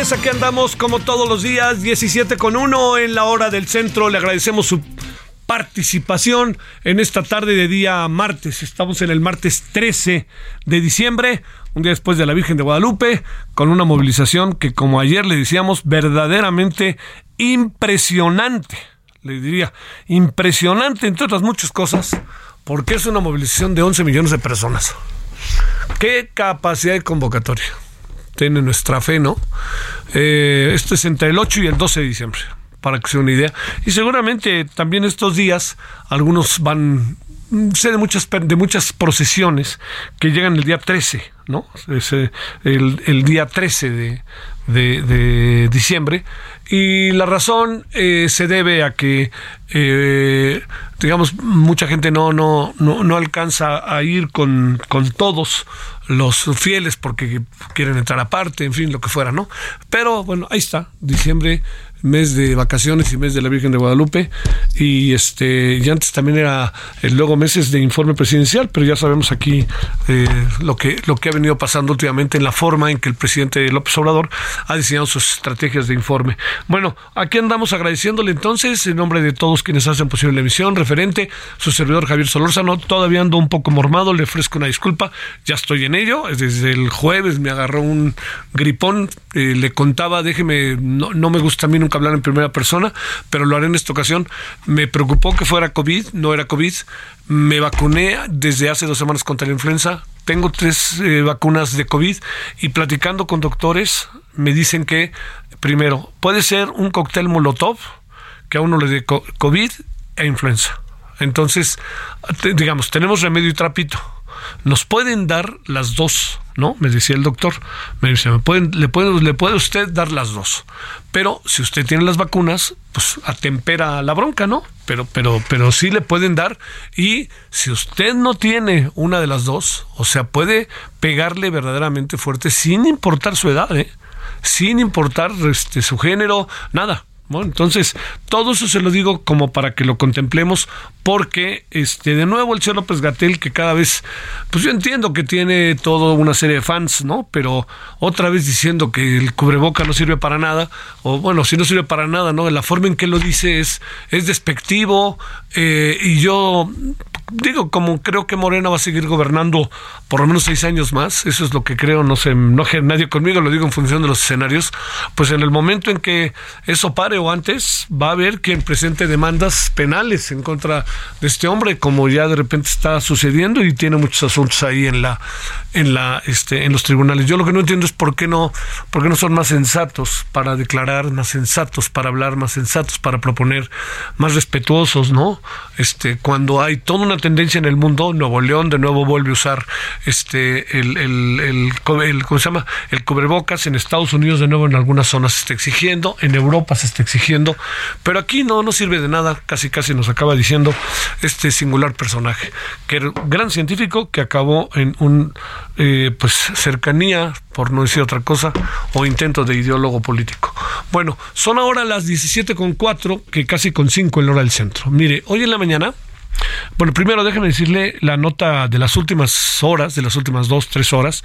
Tardes, aquí andamos como todos los días, 17 con 1 en la hora del centro. Le agradecemos su participación en esta tarde de día martes. Estamos en el martes 13 de diciembre, un día después de la Virgen de Guadalupe, con una movilización que, como ayer le decíamos, verdaderamente impresionante. Le diría, impresionante, entre otras muchas cosas, porque es una movilización de 11 millones de personas. ¿Qué capacidad de convocatoria? Tiene nuestra fe, ¿no? Eh, esto es entre el 8 y el 12 de diciembre, para que se una idea. Y seguramente también estos días algunos van sé de muchas de muchas procesiones que llegan el día 13, ¿no? Es, eh, el, día 13 de, de, de diciembre y la razón eh, se debe a que eh, digamos mucha gente no no no, no alcanza a ir con, con todos los fieles porque quieren entrar aparte, en fin, lo que fuera, ¿no? Pero bueno, ahí está, diciembre mes de vacaciones y mes de la Virgen de Guadalupe. Y este y antes también era luego meses de informe presidencial pero ya sabemos aquí eh, lo que lo que ha venido pasando últimamente en la forma en que el presidente López Obrador ha diseñado sus estrategias de informe. Bueno aquí andamos agradeciéndole entonces en nombre de todos quienes hacen posible la emisión referente su servidor Javier Solórzano todavía ando un poco mormado le ofrezco una disculpa ya estoy en ello desde el jueves me agarró un gripón eh, le contaba déjeme no, no me gusta a mí nunca hablar en primera persona, pero lo haré en esta ocasión. Me preocupó que fuera COVID, no era COVID. Me vacuné desde hace dos semanas contra la influenza. Tengo tres eh, vacunas de COVID y platicando con doctores me dicen que, primero, puede ser un cóctel molotov que a uno le dé COVID e influenza. Entonces, digamos, tenemos remedio y trapito nos pueden dar las dos, ¿no? Me decía el doctor, me dice, ¿me pueden, le, puede, usted dar las dos, pero si usted tiene las vacunas, pues atempera la bronca, ¿no? Pero, pero, pero sí le pueden dar y si usted no tiene una de las dos, o sea, puede pegarle verdaderamente fuerte sin importar su edad, ¿eh? Sin importar este, su género, nada. Bueno, entonces, todo eso se lo digo como para que lo contemplemos, porque este, de nuevo el señor López Gatel, que cada vez, pues yo entiendo que tiene toda una serie de fans, ¿no? Pero otra vez diciendo que el cubreboca no sirve para nada, o bueno, si no sirve para nada, ¿no? La forma en que lo dice es, es despectivo, eh, y yo digo, como creo que Morena va a seguir gobernando por lo menos seis años más, eso es lo que creo, no sé, no nadie conmigo, lo digo en función de los escenarios, pues en el momento en que eso pare o antes, va a haber quien presente demandas penales en contra de este hombre, como ya de repente está sucediendo y tiene muchos asuntos ahí en la, en la, este, en los tribunales. Yo lo que no entiendo es por qué no, por qué no son más sensatos para declarar, más sensatos para hablar, más sensatos para proponer, más respetuosos, ¿no? Este, cuando hay toda una tendencia en el mundo, Nuevo León de nuevo vuelve a usar este el, el, el, ¿cómo se llama? el cubrebocas en Estados Unidos de nuevo en algunas zonas se está exigiendo, en Europa se está exigiendo, pero aquí no, no sirve de nada, casi casi nos acaba diciendo este singular personaje, que era un gran científico que acabó en un eh, pues cercanía, por no decir otra cosa, o intento de ideólogo político. Bueno, son ahora las 17 con 4, que casi con 5 en hora del centro. Mire, hoy en la mañana bueno, primero déjeme decirle la nota de las últimas horas, de las últimas dos, tres horas.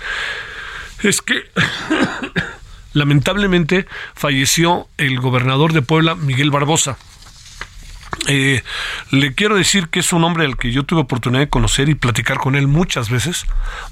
Es que lamentablemente falleció el gobernador de Puebla, Miguel Barbosa. Eh, le quiero decir que es un hombre al que yo tuve oportunidad de conocer y platicar con él muchas veces,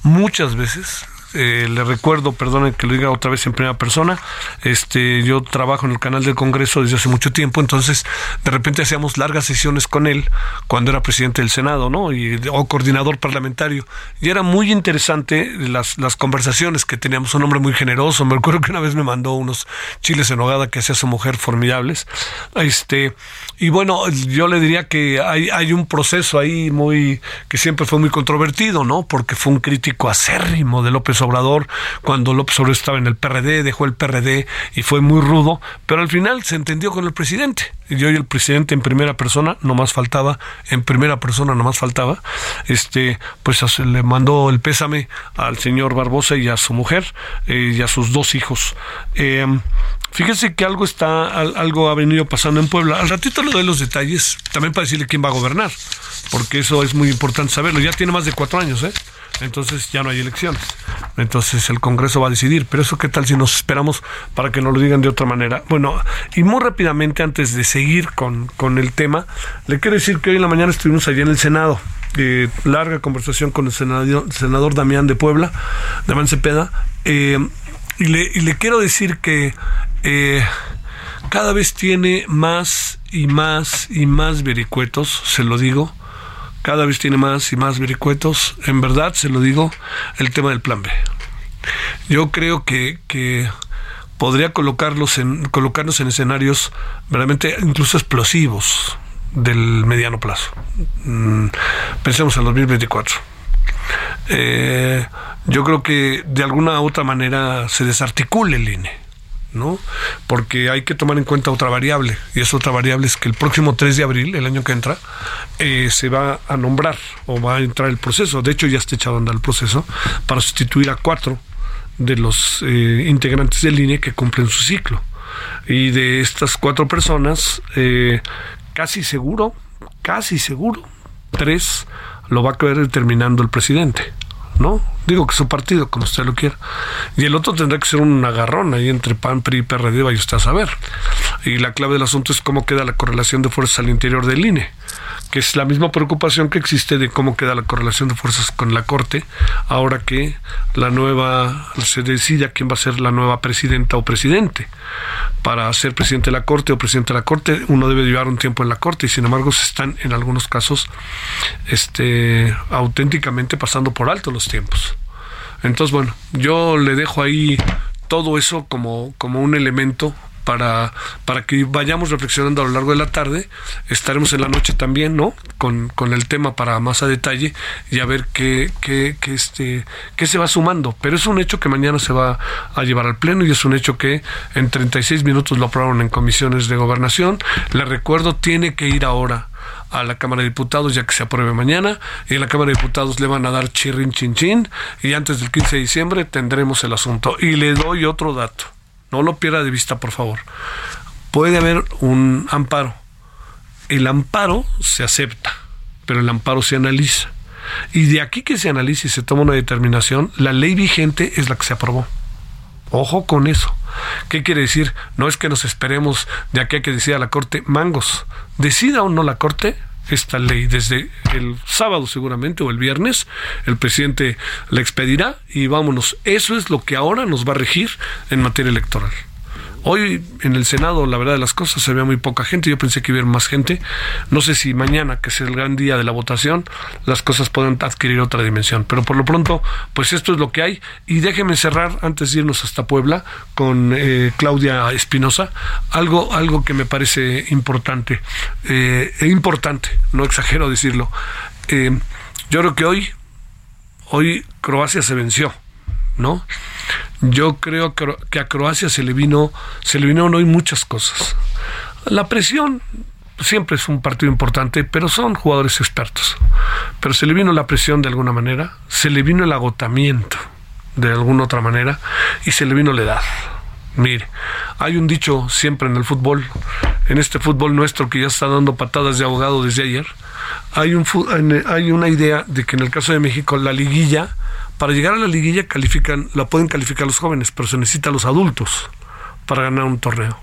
muchas veces. Eh, le recuerdo, perdone que lo diga otra vez en primera persona, este, yo trabajo en el canal del Congreso desde hace mucho tiempo, entonces de repente hacíamos largas sesiones con él cuando era presidente del Senado, ¿no? Y, o coordinador parlamentario. Y era muy interesante las, las conversaciones que teníamos, un hombre muy generoso, me acuerdo que una vez me mandó unos chiles en hogada que hacía su mujer formidables. Este, y bueno, yo le diría que hay, hay un proceso ahí muy, que siempre fue muy controvertido, ¿no? Porque fue un crítico acérrimo de López Obrador cuando López Obrador estaba en el PRD, dejó el PRD y fue muy rudo, pero al final se entendió con el presidente. Y hoy el presidente en primera persona, no más faltaba, en primera persona no más faltaba, este, pues le mandó el pésame al señor Barbosa y a su mujer eh, y a sus dos hijos. Eh, fíjese que algo está, algo ha venido pasando en Puebla. Al ratito le doy los detalles, también para decirle quién va a gobernar, porque eso es muy importante saberlo. Ya tiene más de cuatro años, ¿eh? Entonces ya no hay elecciones. Entonces el Congreso va a decidir. Pero eso qué tal si nos esperamos para que nos lo digan de otra manera. Bueno, y muy rápidamente antes de seguir con, con el tema, le quiero decir que hoy en la mañana estuvimos allí en el Senado. Eh, larga conversación con el senador, senador Damián de Puebla, Damián Cepeda, eh, y, le, y, le, quiero decir que eh, cada vez tiene más y más y más vericuetos, se lo digo, cada vez tiene más y más vericuetos. En verdad, se lo digo, el tema del plan B. Yo creo que, que podría colocarlos en, colocarnos en escenarios realmente incluso explosivos del mediano plazo. Mm, pensemos en 2024. Eh, yo creo que de alguna u otra manera se desarticule el INE ¿no? Porque hay que tomar en cuenta otra variable, y esa otra variable es que el próximo 3 de abril, el año que entra, eh, se va a nombrar o va a entrar el proceso, de hecho ya está echado a andar el proceso, para sustituir a cuatro de los eh, integrantes del INE que cumplen su ciclo. Y de estas cuatro personas, eh, casi seguro, casi seguro, tres lo va a quedar determinando el presidente. ¿No? Digo que su partido, como usted lo quiera. Y el otro tendrá que ser un agarrón ahí entre PAN, PRI y PRD, vaya usted a saber. Y la clave del asunto es cómo queda la correlación de fuerzas al interior del INE que es la misma preocupación que existe de cómo queda la correlación de fuerzas con la Corte, ahora que la nueva se decida quién va a ser la nueva presidenta o presidente. Para ser presidente de la Corte o presidente de la Corte, uno debe llevar un tiempo en la Corte y sin embargo se están en algunos casos este auténticamente pasando por alto los tiempos. Entonces, bueno, yo le dejo ahí todo eso como, como un elemento para, para que vayamos reflexionando a lo largo de la tarde. Estaremos en la noche también, ¿no? Con, con el tema para más a detalle y a ver qué, qué, este, qué se va sumando. Pero es un hecho que mañana se va a llevar al Pleno y es un hecho que en 36 minutos lo aprobaron en comisiones de gobernación. Le recuerdo, tiene que ir ahora a la Cámara de Diputados ya que se apruebe mañana y en la Cámara de Diputados le van a dar chirrin chin chin y antes del 15 de diciembre tendremos el asunto. Y le doy otro dato. No lo pierda de vista, por favor. Puede haber un amparo. El amparo se acepta, pero el amparo se analiza. Y de aquí que se analice y se toma una determinación, la ley vigente es la que se aprobó. Ojo con eso. ¿Qué quiere decir? No es que nos esperemos de aquí a que decida la Corte mangos. Decida o no la Corte esta ley desde el sábado seguramente o el viernes, el presidente la expedirá y vámonos. Eso es lo que ahora nos va a regir en materia electoral. Hoy en el Senado, la verdad de las cosas, se ve muy poca gente. Yo pensé que iba más gente. No sé si mañana, que es el gran día de la votación, las cosas pueden adquirir otra dimensión. Pero por lo pronto, pues esto es lo que hay. Y déjeme cerrar, antes de irnos hasta Puebla, con eh, Claudia Espinosa, algo, algo que me parece importante. Eh, e importante, no exagero decirlo. Eh, yo creo que hoy, hoy Croacia se venció, ¿no? Yo creo que a Croacia se le vino, se le vinieron hoy muchas cosas. La presión siempre es un partido importante, pero son jugadores expertos. Pero se le vino la presión de alguna manera, se le vino el agotamiento de alguna otra manera y se le vino la edad. Mire, hay un dicho siempre en el fútbol, en este fútbol nuestro que ya está dando patadas de ahogado desde ayer, hay, un, hay una idea de que en el caso de México la liguilla para llegar a la liguilla califican, la pueden calificar los jóvenes, pero se necesita los adultos para ganar un torneo.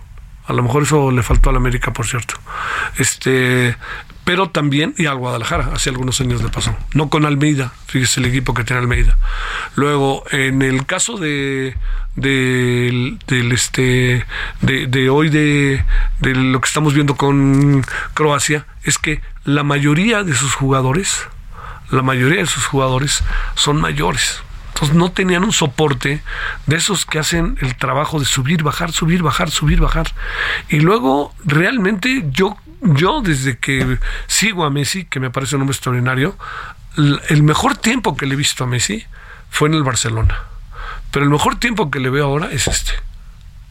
A lo mejor eso le faltó a la América, por cierto. Este, pero también, y al Guadalajara, hace algunos años le pasó. No con Almeida, fíjese el equipo que tiene Almeida. Luego, en el caso de del, este de, de hoy de, de lo que estamos viendo con Croacia es que la mayoría de sus jugadores la mayoría de sus jugadores son mayores entonces no tenían un soporte de esos que hacen el trabajo de subir, bajar, subir, bajar, subir, bajar. Y luego realmente yo, yo desde que sigo a Messi, que me parece un hombre extraordinario, el mejor tiempo que le he visto a Messi fue en el Barcelona. Pero el mejor tiempo que le veo ahora es este.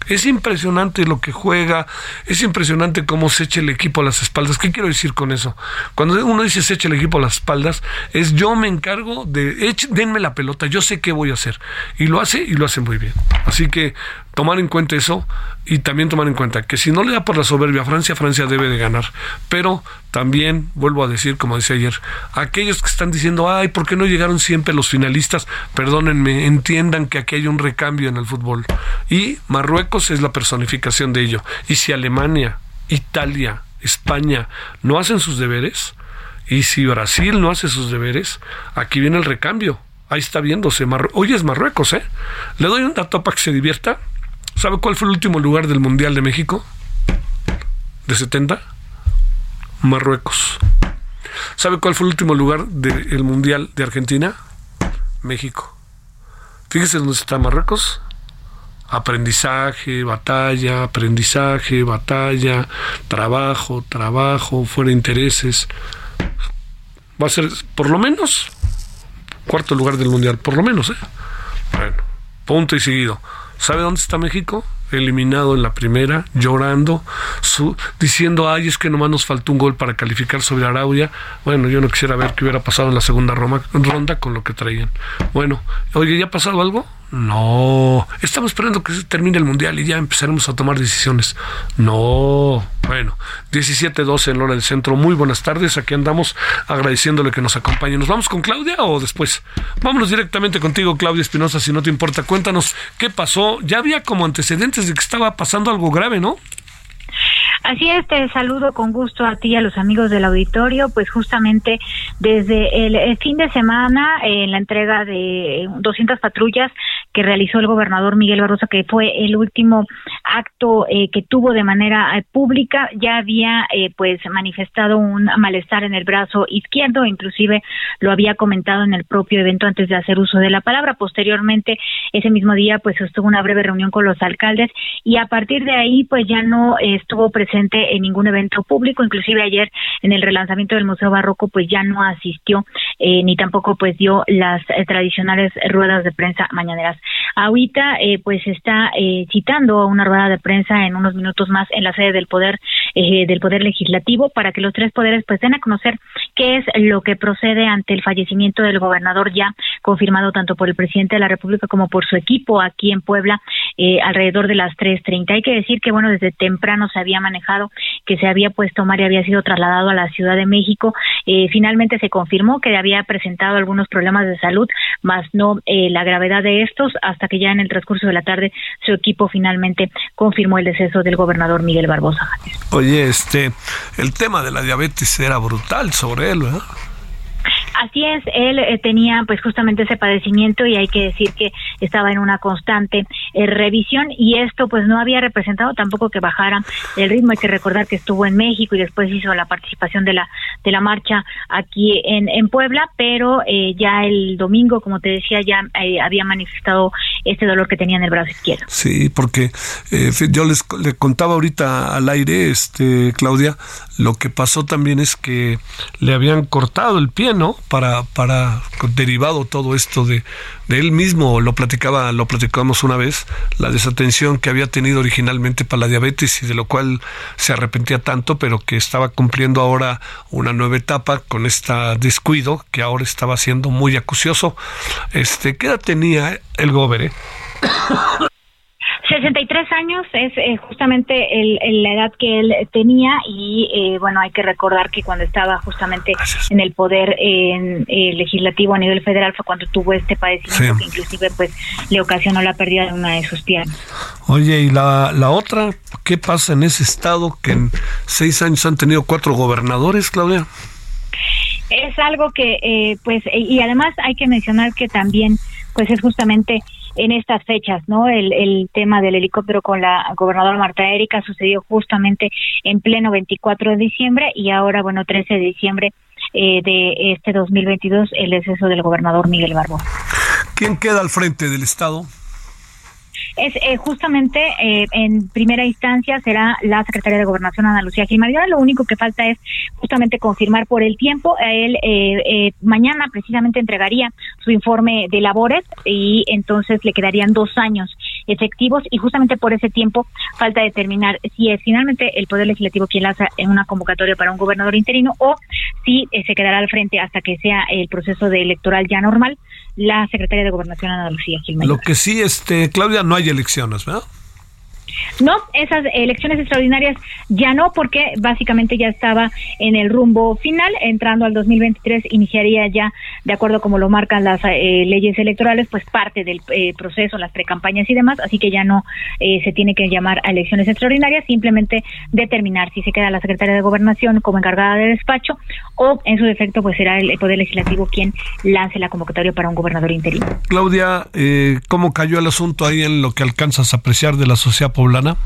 Es impresionante lo que juega, es impresionante cómo se echa el equipo a las espaldas. ¿Qué quiero decir con eso? Cuando uno dice se echa el equipo a las espaldas, es yo me encargo de, denme la pelota, yo sé qué voy a hacer. Y lo hace y lo hace muy bien. Así que tomar en cuenta eso y también tomar en cuenta que si no le da por la soberbia a Francia, Francia debe de ganar. Pero también, vuelvo a decir, como decía ayer, aquellos que están diciendo, ay, ¿por qué no llegaron siempre los finalistas? Perdónenme, entiendan que aquí hay un recambio en el fútbol. Y Marruecos es la personificación de ello. Y si Alemania, Italia, España no hacen sus deberes, y si Brasil no hace sus deberes, aquí viene el recambio. Ahí está viéndose. Hoy es Marruecos, ¿eh? Le doy un dato para que se divierta. ¿Sabe cuál fue el último lugar del Mundial de México? ¿De 70? Marruecos. ¿Sabe cuál fue el último lugar del Mundial de Argentina? México. Fíjese dónde está Marruecos. Aprendizaje, batalla, aprendizaje, batalla, trabajo, trabajo, fuera intereses. Va a ser por lo menos cuarto lugar del Mundial, por lo menos. ¿eh? Bueno, punto y seguido. ¿Sabe dónde está México? Eliminado en la primera, llorando, su, diciendo, ay, es que nomás nos faltó un gol para calificar sobre Arabia. Bueno, yo no quisiera ver qué hubiera pasado en la segunda ronda con lo que traían. Bueno, oye, ¿ya ha pasado algo? No, estamos esperando que termine el mundial y ya empezaremos a tomar decisiones. No, bueno, 17-12 en hora del centro. Muy buenas tardes, aquí andamos agradeciéndole que nos acompañe. ¿Nos vamos con Claudia o después? Vámonos directamente contigo, Claudia Espinosa, si no te importa. Cuéntanos qué pasó. Ya había como antecedentes de que estaba pasando algo grave, ¿no? Así es, te saludo con gusto a ti y a los amigos del auditorio, pues justamente desde el, fin de semana en la entrega de 200 patrullas que realizó el gobernador Miguel Barroso, que fue el último acto eh, que tuvo de manera eh, pública, ya había eh, pues manifestado un malestar en el brazo izquierdo, inclusive lo había comentado en el propio evento antes de hacer uso de la palabra. Posteriormente, ese mismo día, pues estuvo una breve reunión con los alcaldes y a partir de ahí, pues ya no estuvo presente en ningún evento público, inclusive ayer en el relanzamiento del Museo Barroco, pues ya no asistió ni tampoco pues dio las tradicionales ruedas de prensa mañaneras. Ahorita, eh, pues está eh, citando una rueda de prensa en unos minutos más en la sede del poder eh, del poder legislativo para que los tres poderes pues den a conocer qué es lo que procede ante el fallecimiento del gobernador ya confirmado tanto por el presidente de la República como por su equipo aquí en Puebla eh, alrededor de las 3.30. Hay que decir que, bueno, desde temprano se había manejado que se había puesto Mar y había sido trasladado a la Ciudad de México. Eh, finalmente se confirmó que había presentado algunos problemas de salud, más no eh, la gravedad de estos, hasta que ya en el transcurso de la tarde su equipo finalmente confirmó el deceso del gobernador Miguel Barbosa. Este, el tema de la diabetes era brutal sobre él, ¿verdad? Así es, él eh, tenía pues justamente ese padecimiento y hay que decir que estaba en una constante eh, revisión y esto pues no había representado tampoco que bajara el ritmo. Hay que recordar que estuvo en México y después hizo la participación de la de la marcha aquí en, en Puebla, pero eh, ya el domingo, como te decía, ya había manifestado este dolor que tenía en el brazo izquierdo. Sí, porque yo les le contaba ahorita al aire, este Claudia, lo que pasó también es que le habían cortado el pie, ¿no? Para, para derivado todo esto de, de él mismo, lo platicaba, lo platicamos una vez, la desatención que había tenido originalmente para la diabetes y de lo cual se arrepentía tanto, pero que estaba cumpliendo ahora una nueva etapa con este descuido que ahora estaba siendo muy acucioso. Este, ¿qué edad tenía el gober? 63 años es eh, justamente la edad que él tenía y eh, bueno, hay que recordar que cuando estaba justamente en el poder en, eh, legislativo a nivel federal fue cuando tuvo este padecimiento que inclusive pues le ocasionó la pérdida de una de sus piernas. Oye, ¿y la, la otra? ¿Qué pasa en ese estado que en seis años han tenido cuatro gobernadores, Claudia? Es algo que pues y además hay que mencionar que también pues es justamente en estas fechas, ¿no? El, el tema del helicóptero con la gobernadora Marta Erika sucedió justamente en pleno 24 de diciembre y ahora, bueno, 13 de diciembre eh, de este 2022, el deceso del gobernador Miguel Barbo. ¿Quién queda al frente del Estado? Es eh, justamente eh, en primera instancia será la secretaria de Gobernación Ana Lucía Gilmaría. Lo único que falta es justamente confirmar por el tiempo. Él eh, mañana precisamente entregaría su informe de labores y entonces le quedarían dos años efectivos y justamente por ese tiempo falta determinar si es finalmente el Poder Legislativo quien lanza una convocatoria para un gobernador interino o si se quedará al frente hasta que sea el proceso de electoral ya normal la secretaria de Gobernación Ana Lucía Gilmaría. Lo que sí, este, Claudia, no hay elecciones, ¿verdad? Esas elecciones extraordinarias ya no, porque básicamente ya estaba en el rumbo final. Entrando al 2023, iniciaría ya, de acuerdo como lo marcan las eh, leyes electorales, pues parte del eh, proceso, las precampañas y demás. Así que ya no eh, se tiene que llamar a elecciones extraordinarias, simplemente determinar si se queda la secretaria de Gobernación como encargada de despacho o, en su defecto, pues será el Poder Legislativo quien lance la convocatoria para un gobernador interino. Claudia, ¿cómo cayó el asunto ahí en lo que alcanzas a apreciar de la sociedad poblana?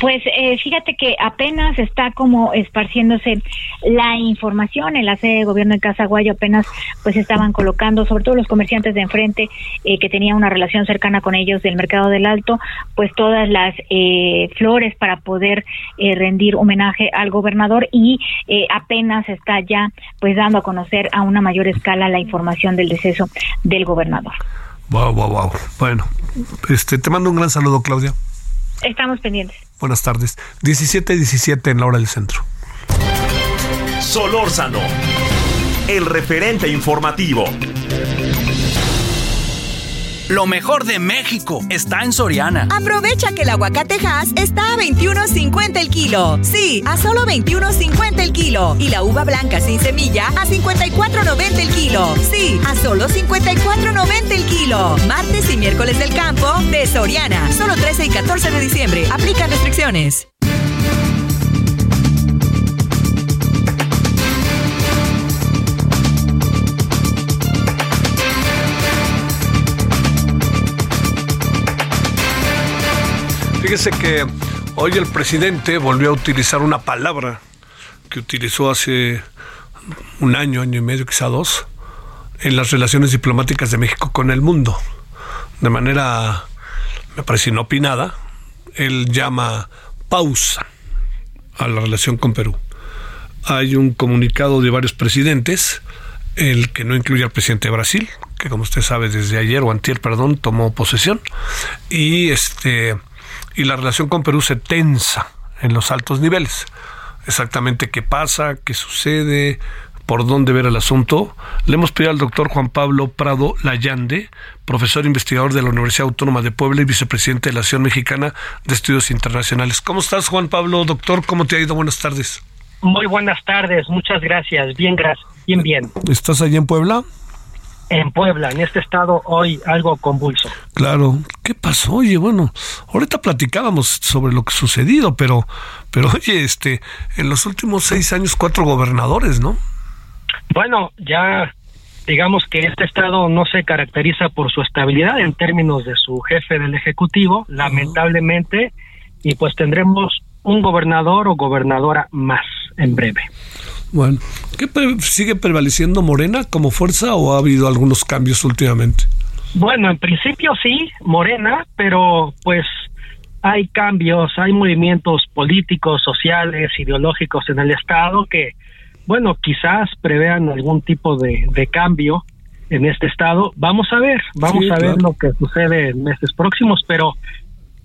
Pues eh, fíjate que apenas está como esparciéndose la información en la sede de gobierno en Casaguayo, apenas pues estaban colocando, sobre todo los comerciantes de enfrente eh, que tenían una relación cercana con ellos del mercado del Alto, pues todas las eh, flores para poder rendir homenaje al gobernador y apenas está ya pues dando a conocer a una mayor escala la información del deceso del gobernador. Wow, wow, wow. Bueno, este te mando un gran saludo, Claudia. Estamos pendientes. Buenas tardes. 17-17 en la hora del centro. Solórzano, el referente informativo. Lo mejor de México está en Soriana. Aprovecha que el aguacatejas está a 21.50 el kilo. Sí, a solo 21.50 el kilo. Y la uva blanca sin semilla a 54.90 el kilo. Sí, a solo 54.90 el kilo. Martes y miércoles del campo de Soriana. Solo 13 y 14 de diciembre. Aplican restricciones. Fíjese que hoy el presidente volvió a utilizar una palabra que utilizó hace un año, año y medio, quizá dos, en las relaciones diplomáticas de México con el mundo. De manera, me parece inopinada, él llama pausa a la relación con Perú. Hay un comunicado de varios presidentes, el que no incluye al presidente de Brasil, que como usted sabe desde ayer o antier, perdón, tomó posesión, y este y la relación con Perú se tensa en los altos niveles. Exactamente qué pasa, qué sucede, por dónde ver el asunto, le hemos pedido al doctor Juan Pablo Prado Layande, profesor investigador de la Universidad Autónoma de Puebla y vicepresidente de la Asociación Mexicana de Estudios Internacionales. ¿Cómo estás, Juan Pablo, doctor? ¿Cómo te ha ido? Buenas tardes. Muy buenas tardes, muchas gracias. Bien, gracias. Bien, bien. ¿Estás allí en Puebla? En Puebla, en este estado hoy algo convulso. Claro, ¿qué pasó? Oye, bueno, ahorita platicábamos sobre lo que sucedido, pero, pero oye, este, en los últimos seis años cuatro gobernadores, ¿no? Bueno, ya digamos que este estado no se caracteriza por su estabilidad en términos de su jefe del ejecutivo, lamentablemente, y pues tendremos un gobernador o gobernadora más en breve. Bueno, ¿qué sigue prevaleciendo Morena como fuerza o ha habido algunos cambios últimamente? Bueno, en principio sí, Morena, pero pues hay cambios, hay movimientos políticos, sociales, ideológicos en el Estado que, bueno, quizás prevean algún tipo de, cambio en este Estado. Vamos a ver, vamos a ver lo que sucede en meses próximos, pero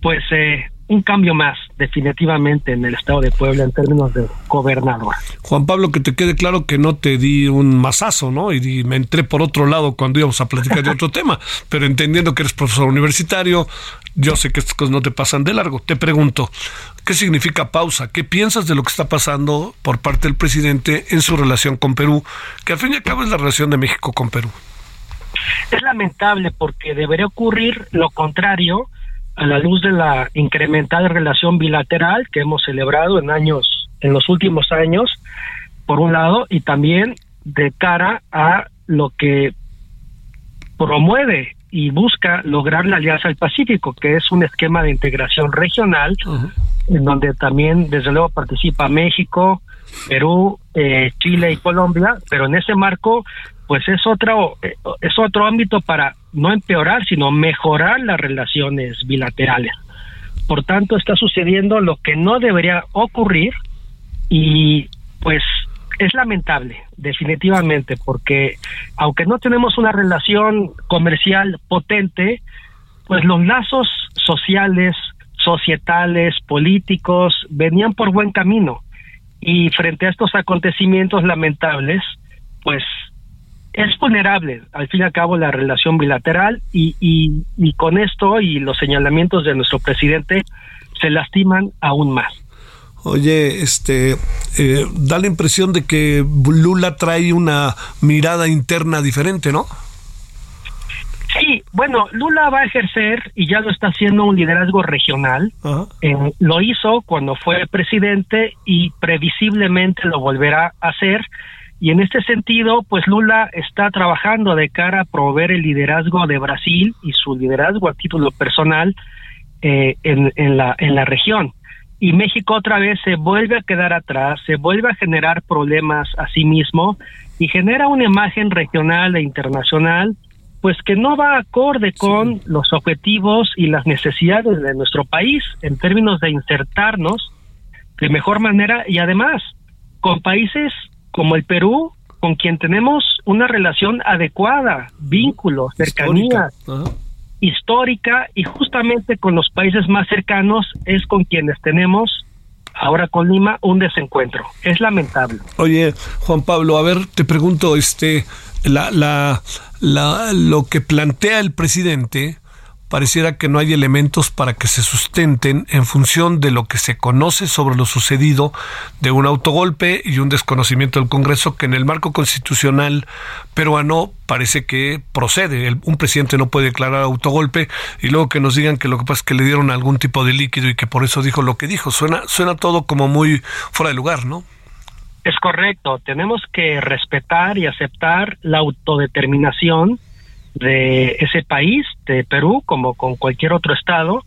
pues eh, un cambio más definitivamente en el estado de Puebla en términos de gobernador. Juan Pablo, que te quede claro que no te di un mazazo, ¿no? Y me entré por otro lado cuando íbamos a platicar de otro tema, pero entendiendo que eres profesor universitario, yo sé que estas cosas no te pasan de largo. Te pregunto, ¿qué significa pausa? ¿Qué piensas de lo que está pasando por parte del presidente en su relación con Perú? Que al fin y al cabo es la relación de México con Perú. Es lamentable porque debería ocurrir lo contrario a la luz de la incrementada relación bilateral que hemos celebrado en años, en los últimos años, por un lado, y también de cara a lo que promueve y busca lograr la Alianza del Pacífico, que es un esquema de integración regional, en donde también, desde luego, participa México, Perú, eh, Chile y Colombia, pero en ese marco pues es otro eh, es otro ámbito para no empeorar sino mejorar las relaciones bilaterales. Por tanto está sucediendo lo que no debería ocurrir y pues es lamentable definitivamente porque aunque no tenemos una relación comercial potente pues los lazos sociales societales políticos venían por buen camino. Y frente a estos acontecimientos lamentables pues es vulnerable, al fin y al cabo, la relación bilateral y, y, con esto y los señalamientos de nuestro presidente se lastiman aún más. Oye, este, eh, da la impresión de que Lula trae una mirada interna diferente, ¿no? Sí, bueno, Lula va a ejercer y ya lo está haciendo un liderazgo regional. Eh, lo hizo cuando fue presidente y previsiblemente lo volverá a hacer y en este sentido, pues Lula está trabajando de cara a promover el liderazgo de Brasil y su liderazgo a título personal eh, en, en, la, en la región. Y México otra vez se vuelve a quedar atrás, se vuelve a generar problemas a sí mismo y genera una imagen regional e internacional pues que no va acorde con los objetivos y las necesidades de nuestro país en términos de insertarnos de mejor manera y además con países como el Perú, con quien tenemos una relación adecuada, vínculo, cercanía histórica, y justamente con los países más cercanos es con quienes tenemos ahora con Lima un desencuentro. Es lamentable. Oye, Juan Pablo, a ver, te pregunto, este, la, la, la, lo que plantea el presidente pareciera que no hay elementos para que se sustenten en función de lo que se conoce sobre lo sucedido de un autogolpe y un desconocimiento del Congreso que en el marco constitucional peruano parece que procede. un presidente no puede declarar autogolpe y luego que nos digan que lo que pasa es que le dieron algún tipo de líquido y que por eso dijo lo que dijo. Suena, suena todo como muy fuera de lugar, ¿no? Es correcto. Tenemos que respetar y aceptar la autodeterminación de ese país, de Perú, como con cualquier otro estado,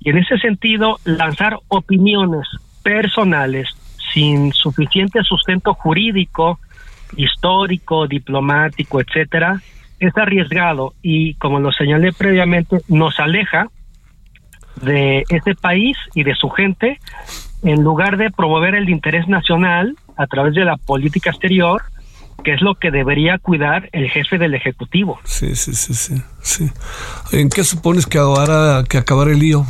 y en ese sentido lanzar opiniones personales sin suficiente sustento jurídico, histórico, diplomático, etcétera, es arriesgado y como lo señalé previamente, nos aleja de ese país y de su gente en lugar de promover el interés nacional a través de la política exterior que es lo que debería cuidar el jefe del Ejecutivo. Sí, sí, sí, sí. sí. ¿En qué supones que ahora que acabar el lío?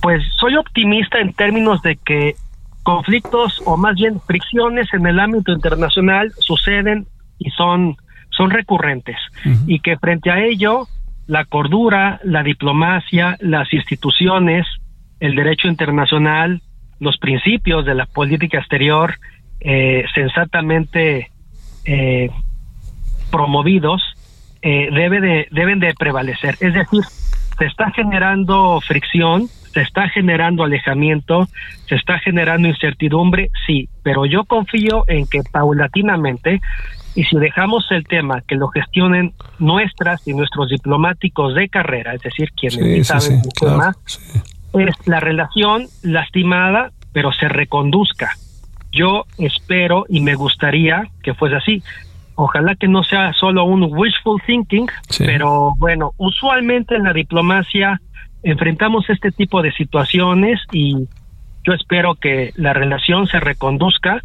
Pues soy optimista en términos de que conflictos o más bien fricciones en el ámbito internacional suceden y son, son recurrentes y que frente a ello la cordura, la diplomacia, las instituciones, el derecho internacional, los principios de la política exterior eh, sensatamente eh, promovidos eh, debe de, deben de prevalecer. Es decir, se está generando fricción, se está generando alejamiento, se está generando incertidumbre, sí, pero yo confío en que paulatinamente, y si dejamos el tema que lo gestionen nuestras y nuestros diplomáticos de carrera, es decir, quienes saben el tema, es la relación lastimada, pero se reconduzca. Yo espero y me gustaría que fuese así. Ojalá que no sea solo un wishful thinking, pero bueno, usualmente en la diplomacia enfrentamos este tipo de situaciones y yo espero que la relación se reconduzca.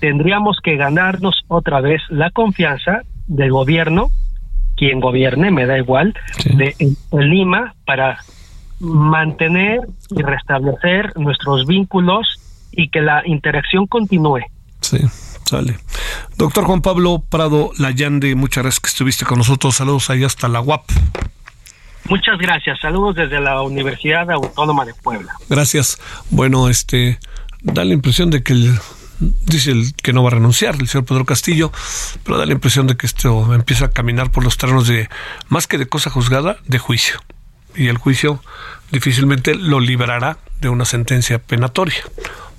Tendríamos que ganarnos otra vez la confianza del gobierno, quien gobierne, me da igual, de en Lima para mantener y restablecer nuestros vínculos y que la interacción continúe. Sí, sale. Doctor Juan Pablo Prado Layande, muchas gracias que estuviste con nosotros. Saludos ahí hasta la UAP. Muchas gracias. Saludos desde la Universidad Autónoma de Puebla. Gracias. Bueno, este da la impresión de que el dice el que no va a renunciar, el señor Pedro Castillo, pero da la impresión de que esto empieza a caminar por los terrenos de, más que de cosa juzgada, de juicio. Y el juicio difícilmente lo liberará de una sentencia penatoria.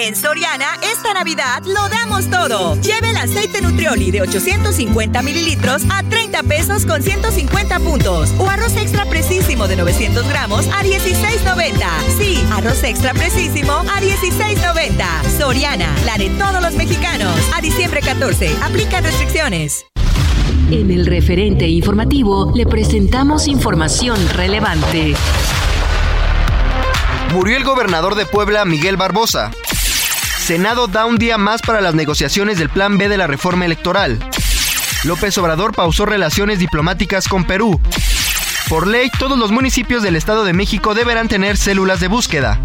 En Soriana, esta Navidad lo damos todo. Lleve el aceite Nutrioli de 850 mililitros a 30 pesos con 150 puntos. O arroz extra precisísimo de 900 gramos a 16.90. Sí, arroz extra precisísimo a 16.90. Soriana, la de todos los mexicanos. A diciembre 14, aplica restricciones. En el referente informativo le presentamos información relevante. Murió el gobernador de Puebla, Miguel Barbosa. Senado da un día más para las negociaciones del Plan B de la reforma electoral. López Obrador pausó relaciones diplomáticas con Perú. Por ley, todos los municipios del Estado de México deberán tener células de búsqueda.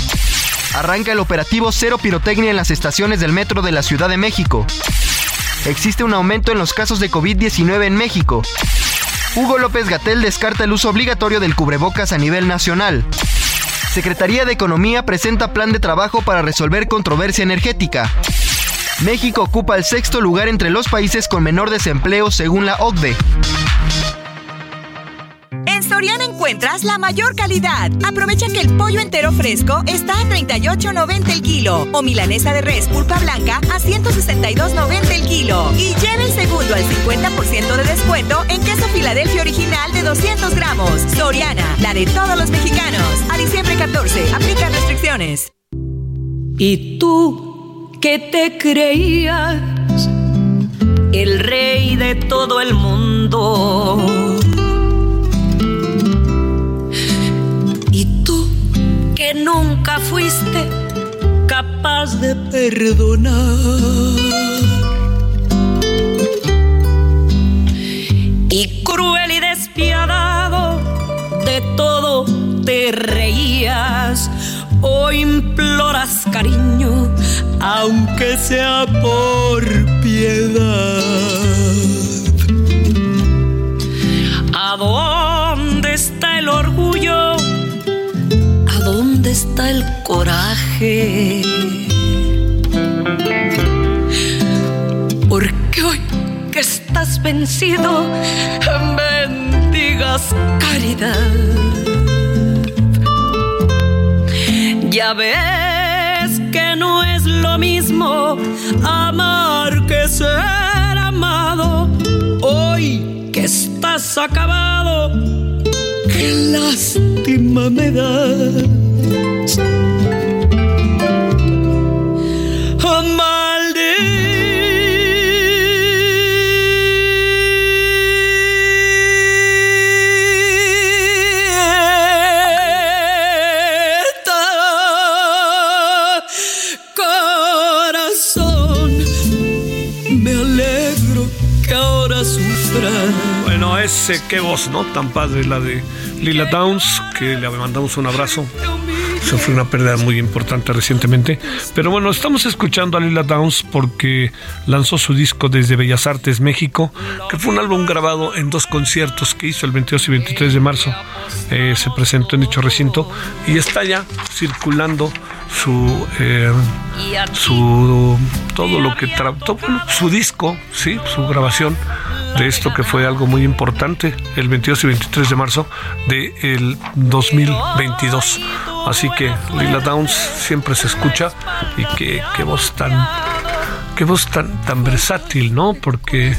Arranca el operativo Cero Pirotecnia en las estaciones del metro de la Ciudad de México. Existe un aumento en los casos de COVID-19 en México. Hugo López Gatel descarta el uso obligatorio del cubrebocas a nivel nacional. Secretaría de Economía presenta plan de trabajo para resolver controversia energética. México ocupa el sexto lugar entre los países con menor desempleo según la OCDE. En Soriana encuentras la mayor calidad. Aprovecha que el pollo entero fresco está a 38.90 el kilo o milanesa de res pulpa blanca a 162.90 el kilo. Y lleva el segundo al 50% de descuento en queso Filadelfia original de 200 gramos. Soriana, la de todos los mexicanos. A diciembre 14, aplica restricciones. ¿Y tú qué te creías? El rey de todo el mundo. Que nunca fuiste capaz de perdonar. Y cruel y despiadado de todo te reías o imploras cariño, aunque sea por piedad. ¿A dónde está el orgullo? Dónde está el coraje? Porque hoy que estás vencido, bendigas caridad. Ya ves que no es lo mismo amar que ser amado. Hoy que estás acabado qué lástima me da. Maldita corazón, me alegro que ahora sufra. Bueno, ese qué voz, ¿no? Tan padre la de Lila Downs, que le mandamos un abrazo. Sufrió una pérdida muy importante recientemente. Pero bueno, estamos escuchando a Lila Downs porque lanzó su disco desde Bellas Artes, México, que fue un álbum grabado en dos conciertos que hizo el 22 y 23 de marzo. Eh, se presentó en dicho recinto y está ya circulando su eh, su todo lo que trató su disco sí su grabación de esto que fue algo muy importante el 22 y 23 de marzo del el 2022 así que Lila Downs siempre se escucha y que, qué voz tan qué voz tan tan versátil no porque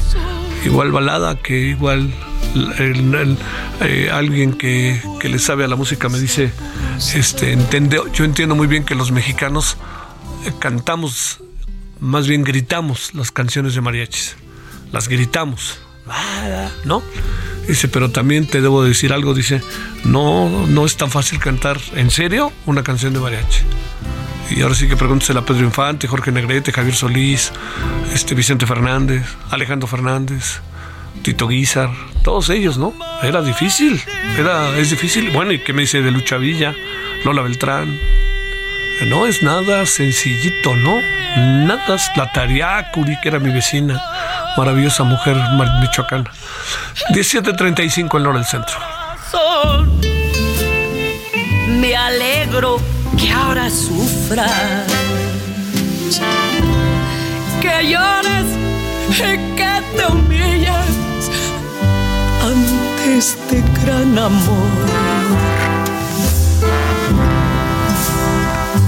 igual balada que igual eh, alguien que, que, le sabe a la música me dice, este, entiende, yo entiendo muy bien que los mexicanos eh, cantamos, más bien gritamos las canciones de mariachis, las gritamos, ¿no? Dice, pero también te debo decir algo, dice, no, no es tan fácil cantar en serio una canción de mariachi. Y ahora sí que pregúntesela a Pedro Infante, Jorge Negrete, Javier Solís, este Vicente Fernández, Alejandro Fernández, Tito Guizar, todos ellos, ¿no? Era difícil, era, es difícil. Bueno, ¿y qué me dice de Lucha Villa, Lola Beltrán? No es nada sencillito, ¿no? Nada, la Tariacuri, que era mi vecina, maravillosa mujer michoacana. 17.35 en hora del centro. Me alegro que ahora sufras, que llores, que te humillas ante este gran amor.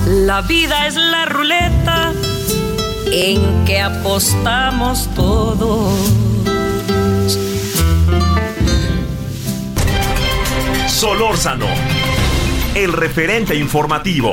La vida es la ruleta en que apostamos todos. Solórzano, el referente informativo.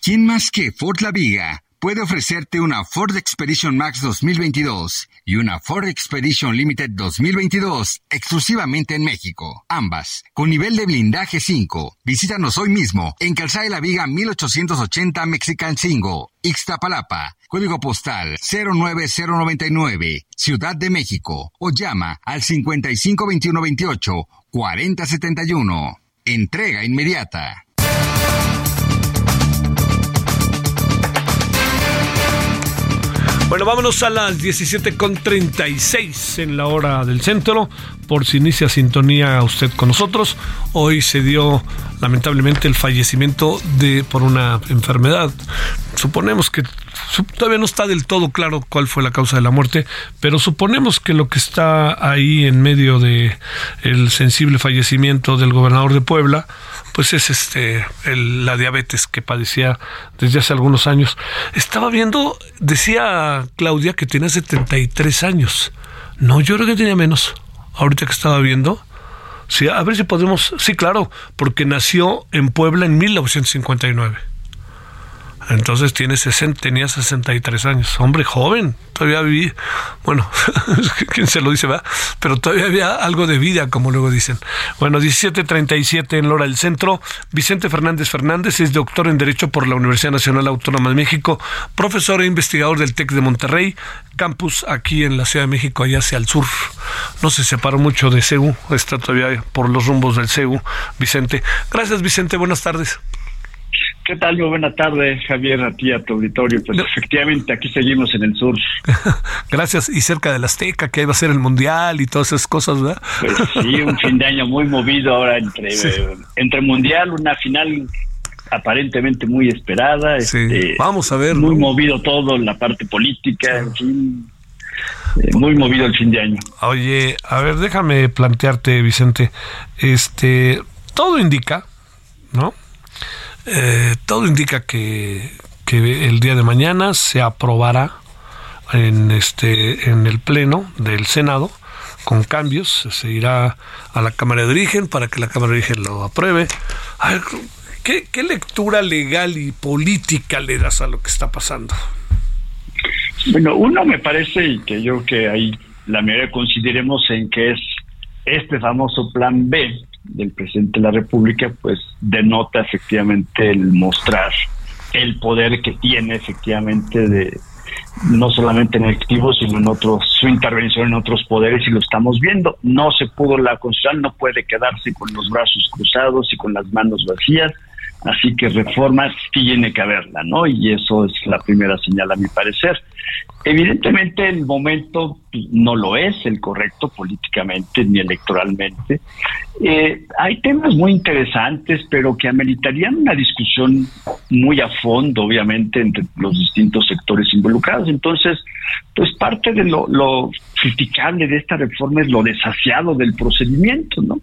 ¿Quién más que Ford La Viga? Puede ofrecerte una Ford Expedition Max 2022 y una Ford Expedition Limited 2022 exclusivamente en México. Ambas con nivel de blindaje 5. Visítanos hoy mismo en Calzada de la Viga 1880 Mexican 5, Ixtapalapa. Código postal 09099, Ciudad de México. O llama al 552128 4071. Entrega inmediata. Bueno, vámonos a las 17.36 en la hora del centro. Por si inicia sintonía usted con nosotros. Hoy se dio lamentablemente el fallecimiento de por una enfermedad. Suponemos que todavía no está del todo claro cuál fue la causa de la muerte, pero suponemos que lo que está ahí en medio de el sensible fallecimiento del gobernador de Puebla pues es este la diabetes que padecía desde hace algunos años. Estaba viendo, decía Claudia que tenía 73 años. No, yo creo que tenía menos. Ahorita que estaba viendo. Sí, a ver si podemos. Sí, claro, porque nació en Puebla en 1959. Entonces tiene 60, tenía 63 años. Hombre joven, todavía vivía, bueno, quién se lo dice, va, pero todavía había algo de vida, como luego dicen. Bueno, 1737 en Lora del Centro. Vicente Fernández Fernández es doctor en Derecho por la Universidad Nacional Autónoma de México, profesor e investigador del TEC de Monterrey, campus aquí en la Ciudad de México, allá hacia el sur. No se separó mucho de CEU, está todavía por los rumbos del CEU, Vicente. Gracias, Vicente, buenas tardes. ¿Qué tal? Muy buena tarde, Javier, a ti, a tu auditorio. Pues efectivamente, aquí seguimos en el sur. Gracias. Y cerca de la Azteca, que ahí va a ser el Mundial y todas esas cosas, ¿verdad? Pues sí, un fin de año muy movido ahora entre, entre Mundial, una final aparentemente muy esperada. Sí. Este, Vamos a ver. Muy movido todo, en la parte política, en fin. Eh, muy movido el fin de año. Oye, a ver, déjame plantearte, Vicente. Este, todo indica, ¿no? Eh, todo indica que, el día de mañana se aprobará en este en el pleno del Senado con cambios se irá a la Cámara de Origen para que la Cámara de Origen lo apruebe. ¿qué, ¿qué, lectura legal y política le das a lo que está pasando? Bueno, uno me parece y que yo que ahí la mayoría consideremos en que es este famoso plan B del presidente de la República, pues denota efectivamente el mostrar el poder que tiene efectivamente de no solamente en el Ejecutivo, sino en otros, su intervención en otros poderes y lo estamos viendo. No se pudo, la Constitución no puede quedarse con los brazos cruzados y con las manos vacías, así que reformas tiene que haberla, ¿no? Y eso es la primera señal a mi parecer. Evidentemente el momento pues, no lo es el correcto políticamente ni electoralmente. Eh, hay temas muy interesantes, pero que ameritarían una discusión muy a fondo, obviamente, entre los distintos sectores involucrados. Entonces, pues parte de lo, lo criticable de esta reforma es lo desasiado del procedimiento, ¿no?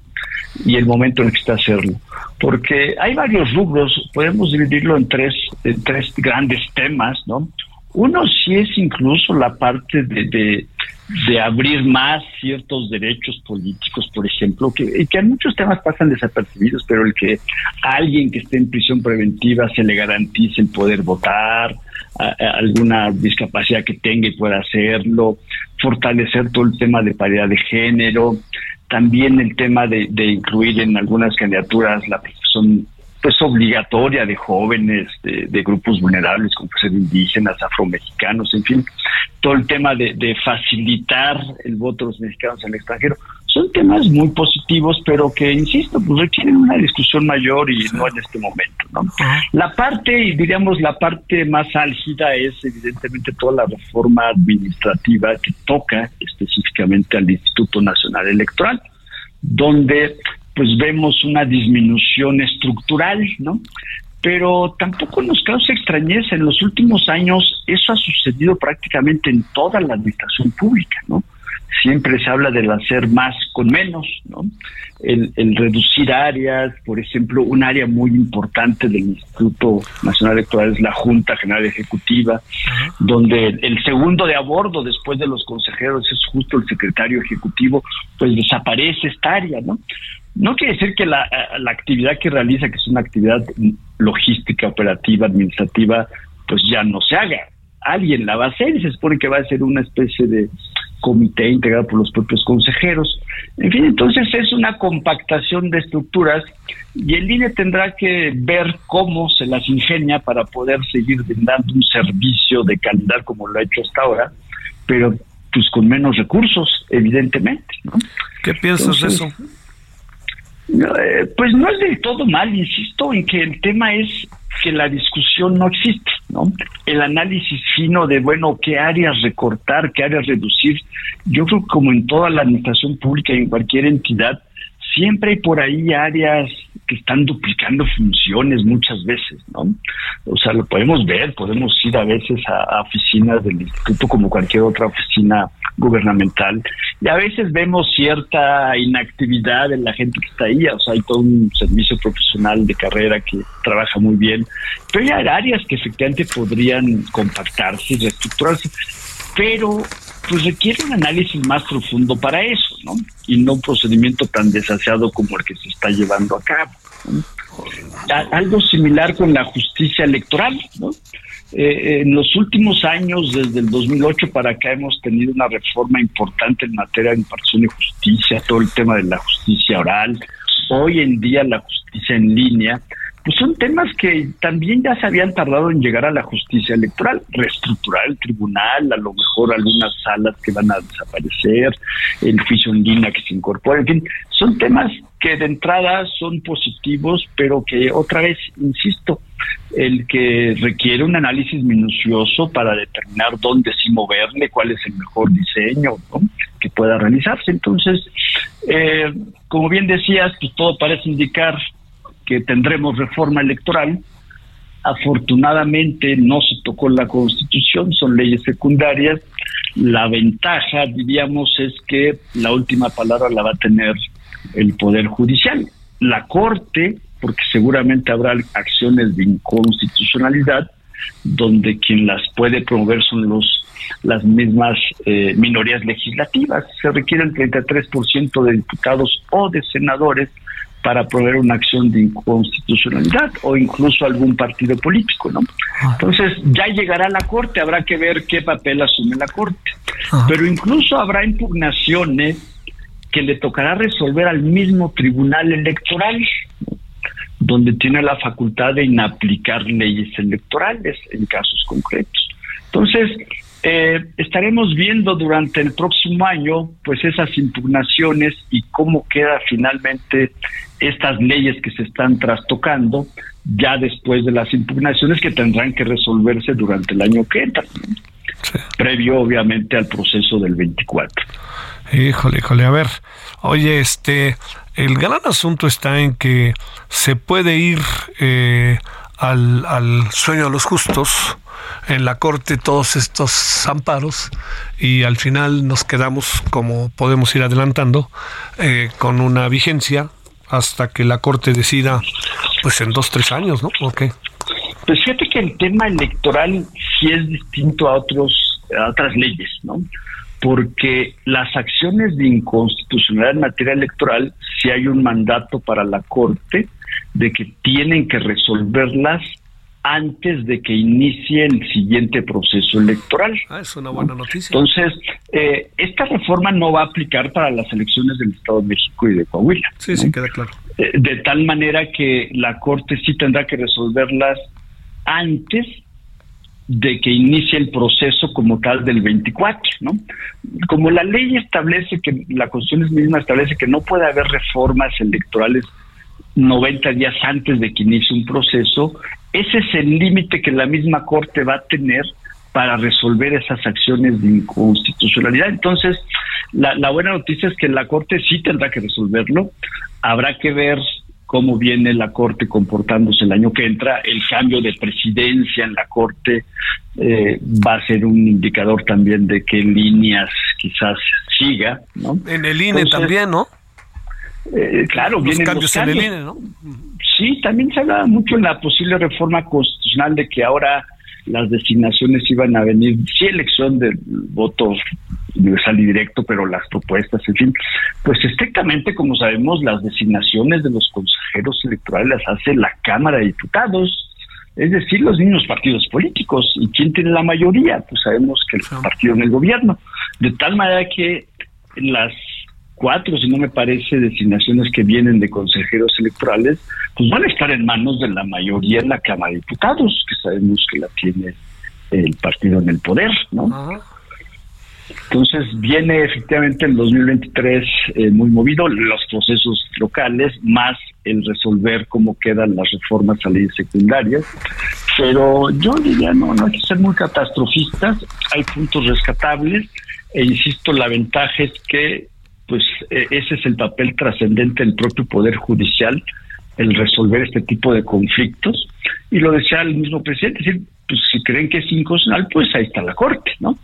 Y el momento en que está hacerlo. Porque hay varios rubros, podemos dividirlo en tres, en tres grandes temas, ¿no? Uno sí es incluso la parte de, de, abrir más ciertos derechos políticos, por ejemplo, que, que en muchos temas pasan desapercibidos, pero el que alguien que esté en prisión preventiva se le garantice el poder votar, alguna discapacidad que tenga y pueda hacerlo, fortalecer todo el tema de paridad de género, también el tema de, de incluir en algunas candidaturas la profesión pues obligatoria de jóvenes, de, grupos vulnerables como ser indígenas, afromexicanos, en fin, todo el tema de, facilitar el voto de los mexicanos en el extranjero. Son temas muy positivos, pero que, insisto, pues requieren una discusión mayor y no en este momento. ¿no? La parte, diríamos, la parte más álgida es evidentemente toda la reforma administrativa que toca específicamente al Instituto Nacional Electoral, donde pues vemos una disminución estructural, ¿no? Pero tampoco nos causa extrañeza. En los últimos años eso ha sucedido prácticamente en toda la administración pública, ¿no? Siempre se habla del hacer más con menos, ¿no? El, reducir áreas, por ejemplo, un área muy importante del Instituto Nacional Electoral es la Junta General Ejecutiva, donde el segundo de a bordo después de los consejeros es justo el secretario ejecutivo, pues desaparece esta área, ¿no? No quiere decir que la, la actividad que realiza, que es una actividad logística, operativa, administrativa, pues ya no se haga. Alguien la va a hacer y se supone que va a ser una especie de comité integrado por los propios consejeros. En fin, entonces es una compactación de estructuras y el INE tendrá que ver cómo se las ingenia para poder seguir dando un servicio de calidad como lo ha hecho hasta ahora, pero pues con menos recursos, evidentemente. ¿Qué piensas de eso? Eh, pues no es del todo mal, insisto en que el tema es que la discusión no existe, ¿no? El análisis fino de, bueno, qué áreas recortar, qué áreas reducir. Yo creo que como en toda la administración pública y en cualquier entidad, siempre hay por ahí áreas que están duplicando funciones muchas veces, ¿no? O sea, lo podemos ver, podemos ir a veces a, oficinas del instituto como cualquier otra oficina gubernamental y a veces vemos cierta inactividad en la gente que está ahí, o sea, hay todo un servicio profesional de carrera que trabaja muy bien, pero hay áreas que efectivamente podrían compactarse y reestructurarse, pero pues requiere un análisis más profundo para eso, ¿no? Y no un procedimiento tan desaseado como el que se está llevando a cabo. Algo similar con la justicia electoral, ¿no? Eh, en los últimos años, desde el 2008 para acá, hemos tenido una reforma importante en materia de impartición de justicia, todo el tema de la justicia oral, hoy en día la justicia en línea, pues son temas que también ya se habían tardado en llegar a la justicia electoral, reestructurar el tribunal, a lo mejor algunas salas que van a desaparecer, el juicio en línea que se incorpora, en fin, son temas que de entrada son positivos, pero que otra vez, insisto, el que requiere un análisis minucioso para determinar dónde sí moverle, cuál es el mejor diseño que pueda realizarse. Entonces, eh, como bien decías, pues todo parece indicar que tendremos reforma electoral. Afortunadamente no se tocó la constitución, son leyes secundarias. La ventaja, diríamos, es que la última palabra la va a tener el Poder Judicial. La Corte, porque seguramente habrá acciones de inconstitucionalidad, donde quien las puede promover son los las mismas eh, minorías legislativas. Se requiere el 33% de diputados o de senadores para proveer una acción de inconstitucionalidad o incluso algún partido político, ¿no? Entonces ya llegará la Corte, habrá que ver qué papel asume la Corte. Pero incluso habrá impugnaciones que le tocará resolver al mismo Tribunal Electoral, donde tiene la facultad de inaplicar leyes electorales en casos concretos. Entonces, eh, estaremos viendo durante el próximo año pues esas impugnaciones y cómo queda finalmente estas leyes que se están trastocando ya después de las impugnaciones que tendrán que resolverse durante el año que entra, previo obviamente al proceso del 24. Híjole, híjole, a ver, oye, este, el gran asunto está en que se puede ir eh, al, al sueño de los justos, en la Corte todos estos amparos y al final nos quedamos, como podemos ir adelantando, eh, con una vigencia hasta que la Corte decida, pues en dos, tres años, ¿no? ¿O Pues fíjate que el tema electoral sí es distinto a, otros, a otras leyes, ¿no? Porque las acciones de inconstitucionalidad en materia electoral, si hay un mandato para la Corte de que tienen que resolverlas antes de que inicie el siguiente proceso electoral. Ah, es una buena noticia. Entonces, eh, esta reforma no va a aplicar para las elecciones del Estado de México y de Coahuila. Sí, sí, queda claro. Eh, de tal manera que la Corte sí tendrá que resolverlas antes de que inicie el proceso como tal del 24, ¿no? Como la ley establece que, la Constitución misma establece que no puede haber reformas electorales 90 días antes de que inicie un proceso, ese es el límite que la misma Corte va a tener para resolver esas acciones de inconstitucionalidad. Entonces, la, buena noticia es que la Corte sí tendrá que resolverlo. Habrá que ver cómo viene la Corte comportándose el año que entra. El cambio de presidencia en la Corte eh, va a ser un indicador también de qué líneas quizás siga. ¿no? En el INE también, ¿no? Eh, claro, los cambios, en el INE, ¿no? Sí, también se hablaba mucho en la posible reforma constitucional de que ahora las designaciones iban a venir, sí, elección del voto universal y directo, pero las propuestas, en fin, pues estrictamente, como sabemos, las designaciones de los consejeros electorales las hace la Cámara de Diputados, es decir, los mismos partidos políticos. ¿Y quién tiene la mayoría? Pues sabemos que el partido en el gobierno. De tal manera que las cuatro, si no me parece, designaciones que vienen de consejeros electorales, pues van a estar en manos de la mayoría en la Cámara de Diputados, que sabemos que la tiene el partido en el poder, ¿no? Entonces viene efectivamente el 2023 eh, muy movido, los procesos locales, más el resolver cómo quedan las reformas a leyes secundarias. Pero yo diría, no, no hay que ser muy catastrofistas, hay puntos rescatables, e insisto, la ventaja es que pues e, ese es el papel trascendente del propio Poder Judicial, el resolver este tipo de conflictos. Y lo decía el mismo presidente, decir, pues si creen que es inconstitucional, pues ahí está la Corte, ¿no?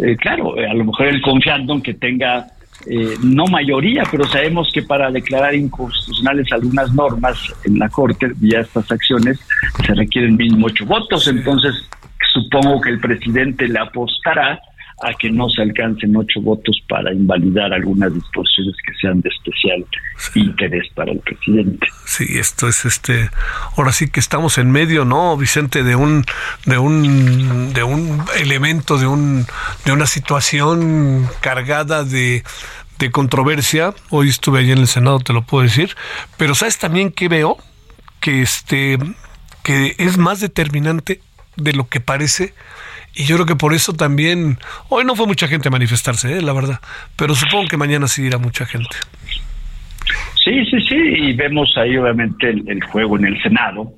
Eh, claro, eh, a lo mejor él confiando en que tenga eh, no mayoría, pero sabemos que para declarar inconstitucionales algunas normas en la Corte, vía estas acciones, se requieren mínimo ocho votos, entonces supongo que el presidente le apostará a que no se alcancen ocho votos para invalidar algunas disposiciones que sean de especial interés para el presidente. Sí, esto es este, ahora sí que estamos en medio, ¿no, Vicente, de un, de un, de un elemento, de un, de una situación cargada de, de controversia. Hoy estuve allí en el Senado, te lo puedo decir, pero sabes también que veo que este, que es más determinante de lo que parece y yo creo que por eso también, hoy no fue mucha gente a manifestarse, ¿eh? la verdad, pero supongo que mañana sí irá mucha gente. Sí, sí, sí, y vemos ahí obviamente el, juego en el Senado.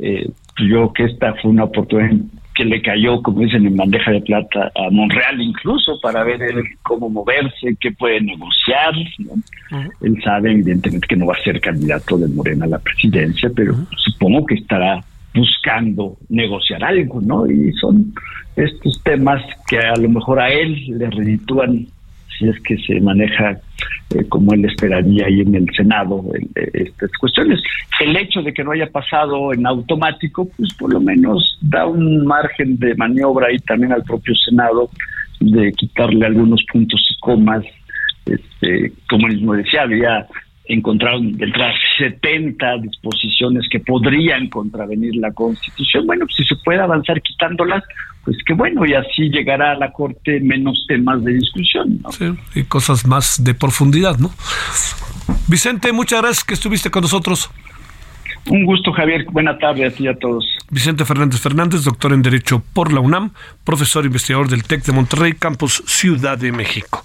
Eh, yo creo que esta fue una oportunidad que le cayó, como dicen, en bandeja de plata a Monreal incluso para ver cómo moverse, qué puede negociar. Él sabe evidentemente que no va a ser candidato de Morena a la presidencia, pero supongo que estará buscando negociar algo, ¿no? Y son estos temas que a lo mejor a él le reditúan si es que se maneja eh, como él esperaría ahí en el Senado eh, estas cuestiones. El hecho de que no haya pasado en automático, pues por lo menos da un margen de maniobra ahí también al propio Senado de quitarle algunos puntos y comas. Este, como él mismo decía, había encontraron detrás 70 disposiciones que podrían contravenir la Constitución. Bueno, pues si se puede avanzar quitándolas, pues qué bueno, y así llegará a la Corte menos temas de discusión. Sí, y cosas más de profundidad, ¿no? Vicente, muchas gracias que estuviste con nosotros. Un gusto, Javier. Buena tarde a ti y a todos. Vicente Fernández Fernández, doctor en Derecho por la UNAM, profesor investigador del TEC de Monterrey, Campus Ciudad de México.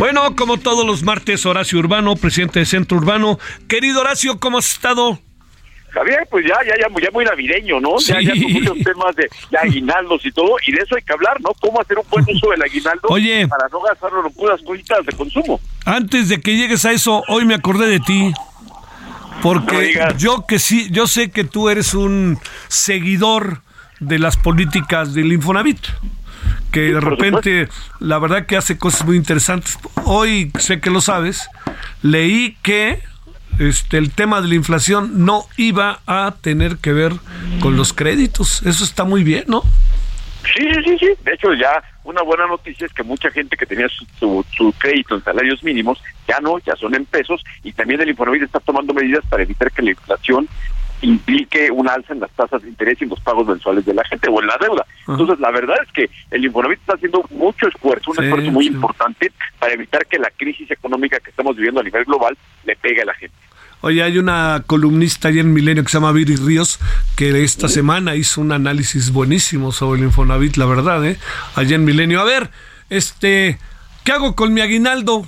Bueno, como todos los martes, Horacio Urbano, presidente de Centro Urbano. Querido Horacio, ¿cómo has estado? Javier, pues ya, ya, ya, ya muy navideño, ¿no? Ya, ya con muchos temas de, aguinaldos y todo, y de eso hay que hablar, ¿no? ¿Cómo hacer un buen uso del aguinaldo Oye, para no gastarlo en puras cositas de consumo? Antes de que llegues a eso, hoy me acordé de ti. Porque yo que sí, yo sé que tú eres un seguidor de las políticas del Infonavit que de repente la verdad que hace cosas muy interesantes. Hoy sé que lo sabes, leí que este el tema de la inflación no iba a tener que ver con los créditos. Eso está muy bien, ¿no? Sí, sí, sí. De hecho, ya una buena noticia es que mucha gente que tenía su, su, crédito en salarios mínimos ya no, ya son en pesos y también el Infonavit está tomando medidas para evitar que la inflación implique un alza en las tasas de interés y en los pagos mensuales de la gente o en la deuda. Entonces, la verdad es que el Infonavit está haciendo mucho esfuerzo, un esfuerzo muy importante para evitar que la crisis económica que estamos viviendo a nivel global le pegue a la gente. Oye, hay una columnista allá en Milenio que se llama Viri Ríos, que esta semana hizo un análisis buenísimo sobre el Infonavit, la verdad, ¿eh? Allá en Milenio. A ver, este, ¿qué hago con mi aguinaldo?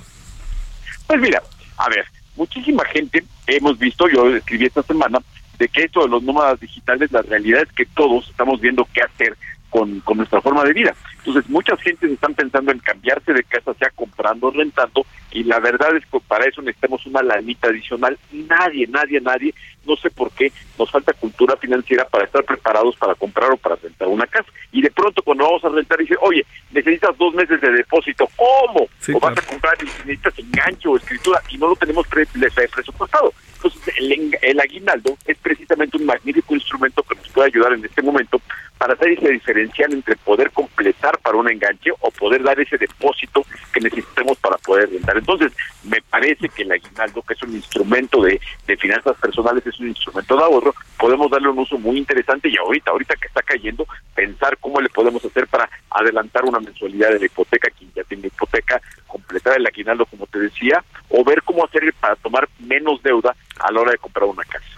Pues mira, a ver, muchísima gente hemos visto, yo escribí esta semana, de que esto de los nómadas digitales, la realidad es que todos estamos viendo qué hacer con, con nuestra forma de vida. Entonces, muchas gentes están pensando en cambiarse de casa, sea comprando o rentando, y la verdad es que para eso necesitamos una lanita adicional. Nadie, nadie, nadie, no sé por qué, nos falta cultura financiera para estar preparados para comprar o para rentar una casa. Y de pronto cuando vamos a rentar dice, oye, necesitas dos meses de depósito, ¿cómo? o vas a comprar y necesitas enganche o escritura y no lo tenemos pre presupuestado. Entonces, el, el aguinaldo es precisamente un magnífico instrumento que nos puede ayudar en este momento para hacer ese diferencial entre poder completar para un enganche o poder dar ese depósito que necesitemos para poder rentar. Entonces, me parece que el aguinaldo, que es un instrumento de, finanzas personales, es un instrumento de ahorro, podemos darle un uso muy interesante y ahorita, ahorita que está cayendo, pensar cómo le podemos hacer para adelantar una mensualidad de la hipoteca, quien ya tiene hipoteca, completar el aguinaldo, como te decía, o ver cómo hacer para tomar menos deuda a la hora de comprar una casa.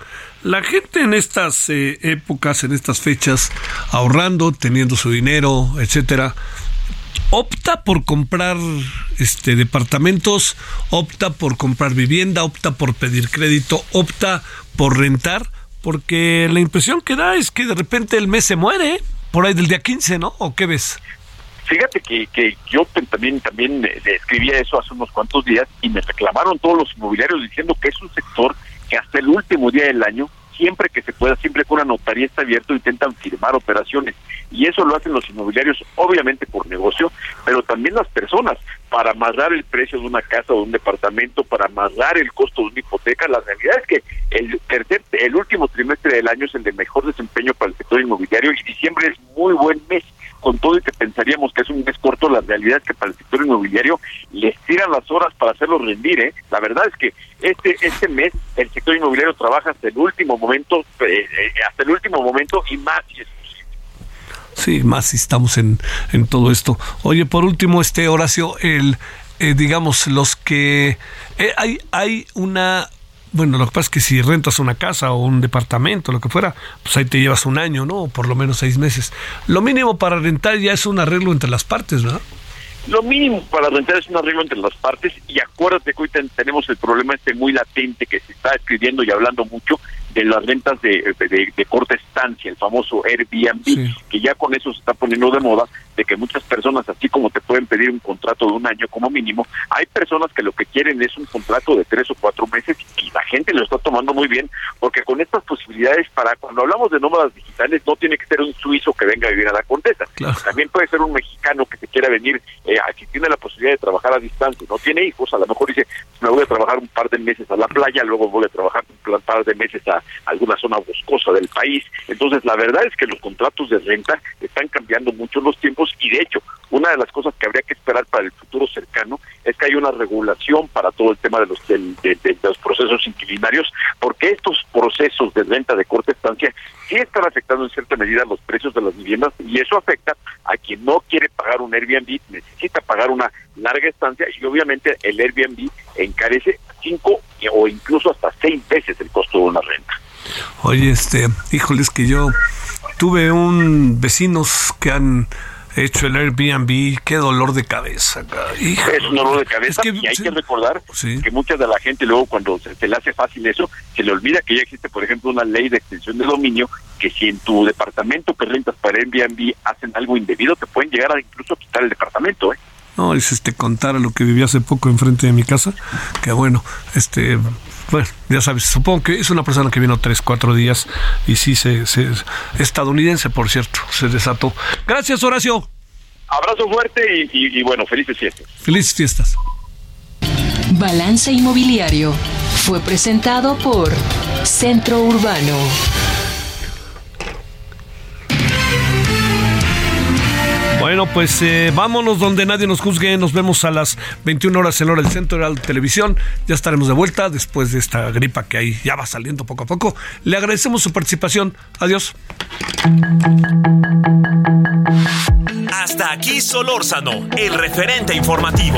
La gente en estas eh, épocas, en estas fechas, ahorrando, teniendo su dinero, etcétera, opta por comprar este departamentos, opta por comprar vivienda, opta por pedir crédito, opta por rentar, porque la impresión que da es que de repente el mes se muere, por ahí del día 15, ¿no? ¿O qué ves? Fíjate que, que yo también también escribía eso hace unos cuantos días y me reclamaron todos los inmobiliarios diciendo que es un sector que hasta el último día del año, siempre que se pueda, siempre que una notaría está abierto, intentan firmar operaciones. Y eso lo hacen los inmobiliarios, obviamente por negocio, pero también las personas, para amarrar el precio de una casa o de un departamento, para amarrar el costo de una hipoteca. La realidad es que el tercer, el último trimestre del año es el de mejor desempeño para el sector inmobiliario y diciembre es muy buen mes con todo y que pensaríamos que es un mes corto, la realidad es que para el sector inmobiliario les tiran las horas para hacerlo rendir. ¿eh? La verdad es que este este mes el sector inmobiliario trabaja hasta el último momento, eh, eh, hasta el último momento y más. Sí, más si estamos en, en todo esto. Oye, por último, este Horacio, el eh, digamos los que hay hay una bueno, lo que pasa es que si rentas una casa o un departamento, lo que fuera, pues ahí te llevas un año, ¿no? O por lo menos seis meses. Lo mínimo para rentar ya es un arreglo entre las partes, ¿no? Lo mínimo para rentar es un arreglo entre las partes y acuérdate que hoy tenemos el problema este muy latente que se está escribiendo y hablando mucho de las rentas de, de, corta estancia, el famoso Airbnb, que ya con eso se está poniendo de moda, de que muchas personas, así como te pueden pedir un contrato de un año como mínimo, hay personas que lo que quieren es un contrato de tres o cuatro meses y la gente lo está tomando muy bien, porque con estas posibilidades, para cuando hablamos de nómadas digitales, no tiene que ser un suizo que venga a vivir a la Condesa, también puede ser un mexicano que se quiera venir, eh, si tiene la posibilidad de trabajar a distancia, no tiene hijos, a lo mejor dice, me voy a trabajar un par de meses a la playa, luego voy a trabajar un par de meses a alguna zona boscosa del país. Entonces, la verdad es que los contratos de renta están cambiando mucho los tiempos y de hecho, una de las cosas que habría que esperar para el futuro cercano es que haya una regulación para todo el tema de los, de, los procesos inquilinarios, porque estos procesos de renta de corta estancia sí están afectando en cierta medida los precios de las viviendas y eso afecta a quien no quiere pagar un Airbnb, necesita pagar una larga estancia y obviamente el Airbnb encarece cinco o incluso hasta seis veces el costo de una renta. Oye, este, híjoles que yo tuve un vecinos que han hecho el Airbnb, qué dolor de cabeza. Es un dolor de cabeza y hay que recordar que mucha de la gente luego cuando se, le hace fácil eso, se le olvida que ya existe, por ejemplo, una ley de extensión de dominio que si en tu departamento que rentas para Airbnb hacen algo indebido, te pueden llegar a incluso quitar el departamento, ¿eh? No, es este contar a lo que viví hace poco enfrente de mi casa, que bueno, este bueno, ya sabes, supongo que es una persona que vino tres, cuatro días y sí, se, se estadounidense, por cierto, se desató. Gracias, Horacio. Abrazo fuerte y, y bueno, felices fiestas. Felices fiestas. Balance Inmobiliario fue presentado por Centro Urbano. Bueno, pues eh, vámonos donde nadie nos juzgue. Nos vemos a las 21 horas en hora del Centro de la Televisión. Ya estaremos de vuelta después de esta gripa que ahí ya va saliendo poco a poco. Le agradecemos su participación. Adiós. Hasta aquí Solórzano, el referente informativo.